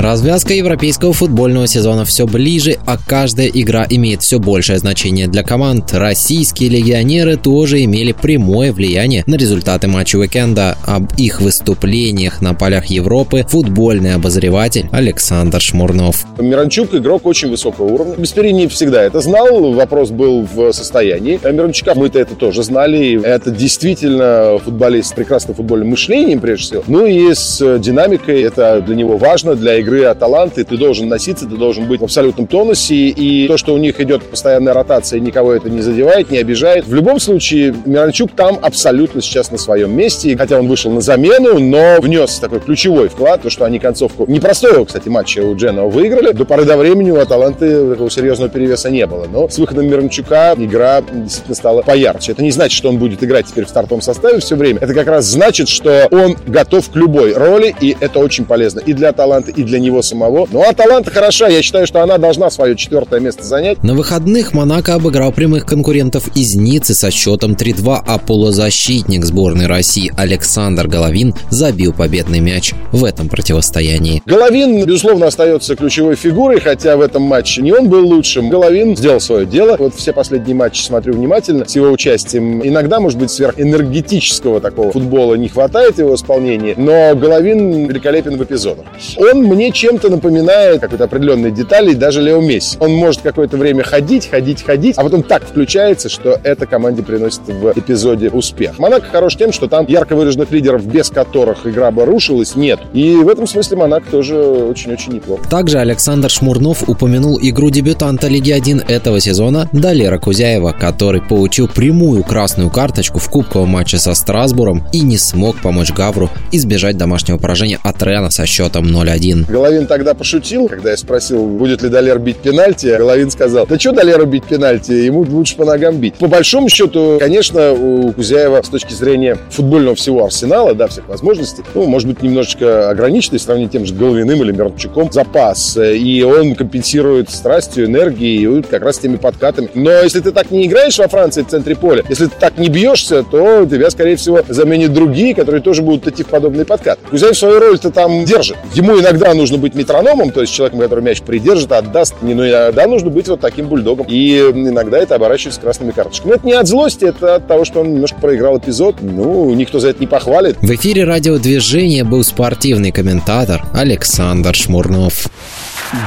Развязка европейского футбольного сезона все ближе, а каждая игра имеет все большее значение для команд. Российские легионеры тоже имели прямое влияние на результаты матча уикенда. Об их выступлениях на полях Европы футбольный обозреватель Александр Шмурнов. Миранчук игрок очень высокого уровня. Бесперин не всегда это знал, вопрос был в состоянии. А Миранчука мы-то это тоже знали. Это действительно футболист с прекрасным футбольным мышлением, прежде всего. Ну и с динамикой это для него важно, для игры игры Аталанты, ты должен носиться, ты должен быть в абсолютном тонусе, и то, что у них идет постоянная ротация, никого это не задевает, не обижает. В любом случае, Миранчук там абсолютно сейчас на своем месте, хотя он вышел на замену, но внес такой ключевой вклад, то, что они концовку непростого, кстати, матча у Дженова выиграли. До поры до времени у Аталанты такого серьезного перевеса не было, но с выходом Миранчука игра действительно стала поярче. Это не значит, что он будет играть теперь в стартовом составе все время. Это как раз значит, что он готов к любой роли, и это очень полезно и для Аталанты, и для него самого. Ну а Таланта хороша, я считаю, что она должна свое четвертое место занять. На выходных Монако обыграл прямых конкурентов из Ниццы со счетом 3-2, а полузащитник сборной России Александр Головин забил победный мяч в этом противостоянии. Головин, безусловно, остается ключевой фигурой, хотя в этом матче не он был лучшим. Головин сделал свое дело. Вот все последние матчи смотрю внимательно с его участием. Иногда, может быть, сверхэнергетического такого футбола не хватает его исполнения, но Головин великолепен в эпизодах. Он мне чем-то напоминает какой-то определенной детали даже Лео Месси. Он может какое-то время ходить, ходить, ходить, а потом так включается, что это команде приносит в эпизоде успех. Монако хорош тем, что там ярко выраженных лидеров, без которых игра бы рушилась, нет. И в этом смысле Монако тоже очень-очень неплохо. Также Александр Шмурнов упомянул игру дебютанта Лиги 1 этого сезона Далера Кузяева, который получил прямую красную карточку в кубковом матче со Страсбуром и не смог помочь Гавру избежать домашнего поражения от Рена со счетом 0-1. Головин тогда пошутил, когда я спросил, будет ли Долер бить пенальти. Головин сказал, да что Долеру бить пенальти, ему лучше по ногам бить. По большому счету, конечно, у Кузяева с точки зрения футбольного всего арсенала, да, всех возможностей, ну, может быть, немножечко ограниченный, сравнить тем же Головиным или Мирончуком, запас. И он компенсирует страстью, энергией как раз теми подкатами. Но если ты так не играешь во Франции в центре поля, если ты так не бьешься, то тебя, скорее всего, заменят другие, которые тоже будут идти в подобный подкат. Кузяев свою роль-то там держит. Ему иногда нужно быть метрономом, то есть человеком, который мяч придержит, отдаст. Не, ну, иногда нужно быть вот таким бульдогом. И иногда это оборачивается красными карточками. Но это не от злости, это от того, что он немножко проиграл эпизод. Ну, никто за это не похвалит. В эфире радиодвижения был спортивный комментатор Александр Шмурнов.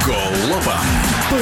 Голова по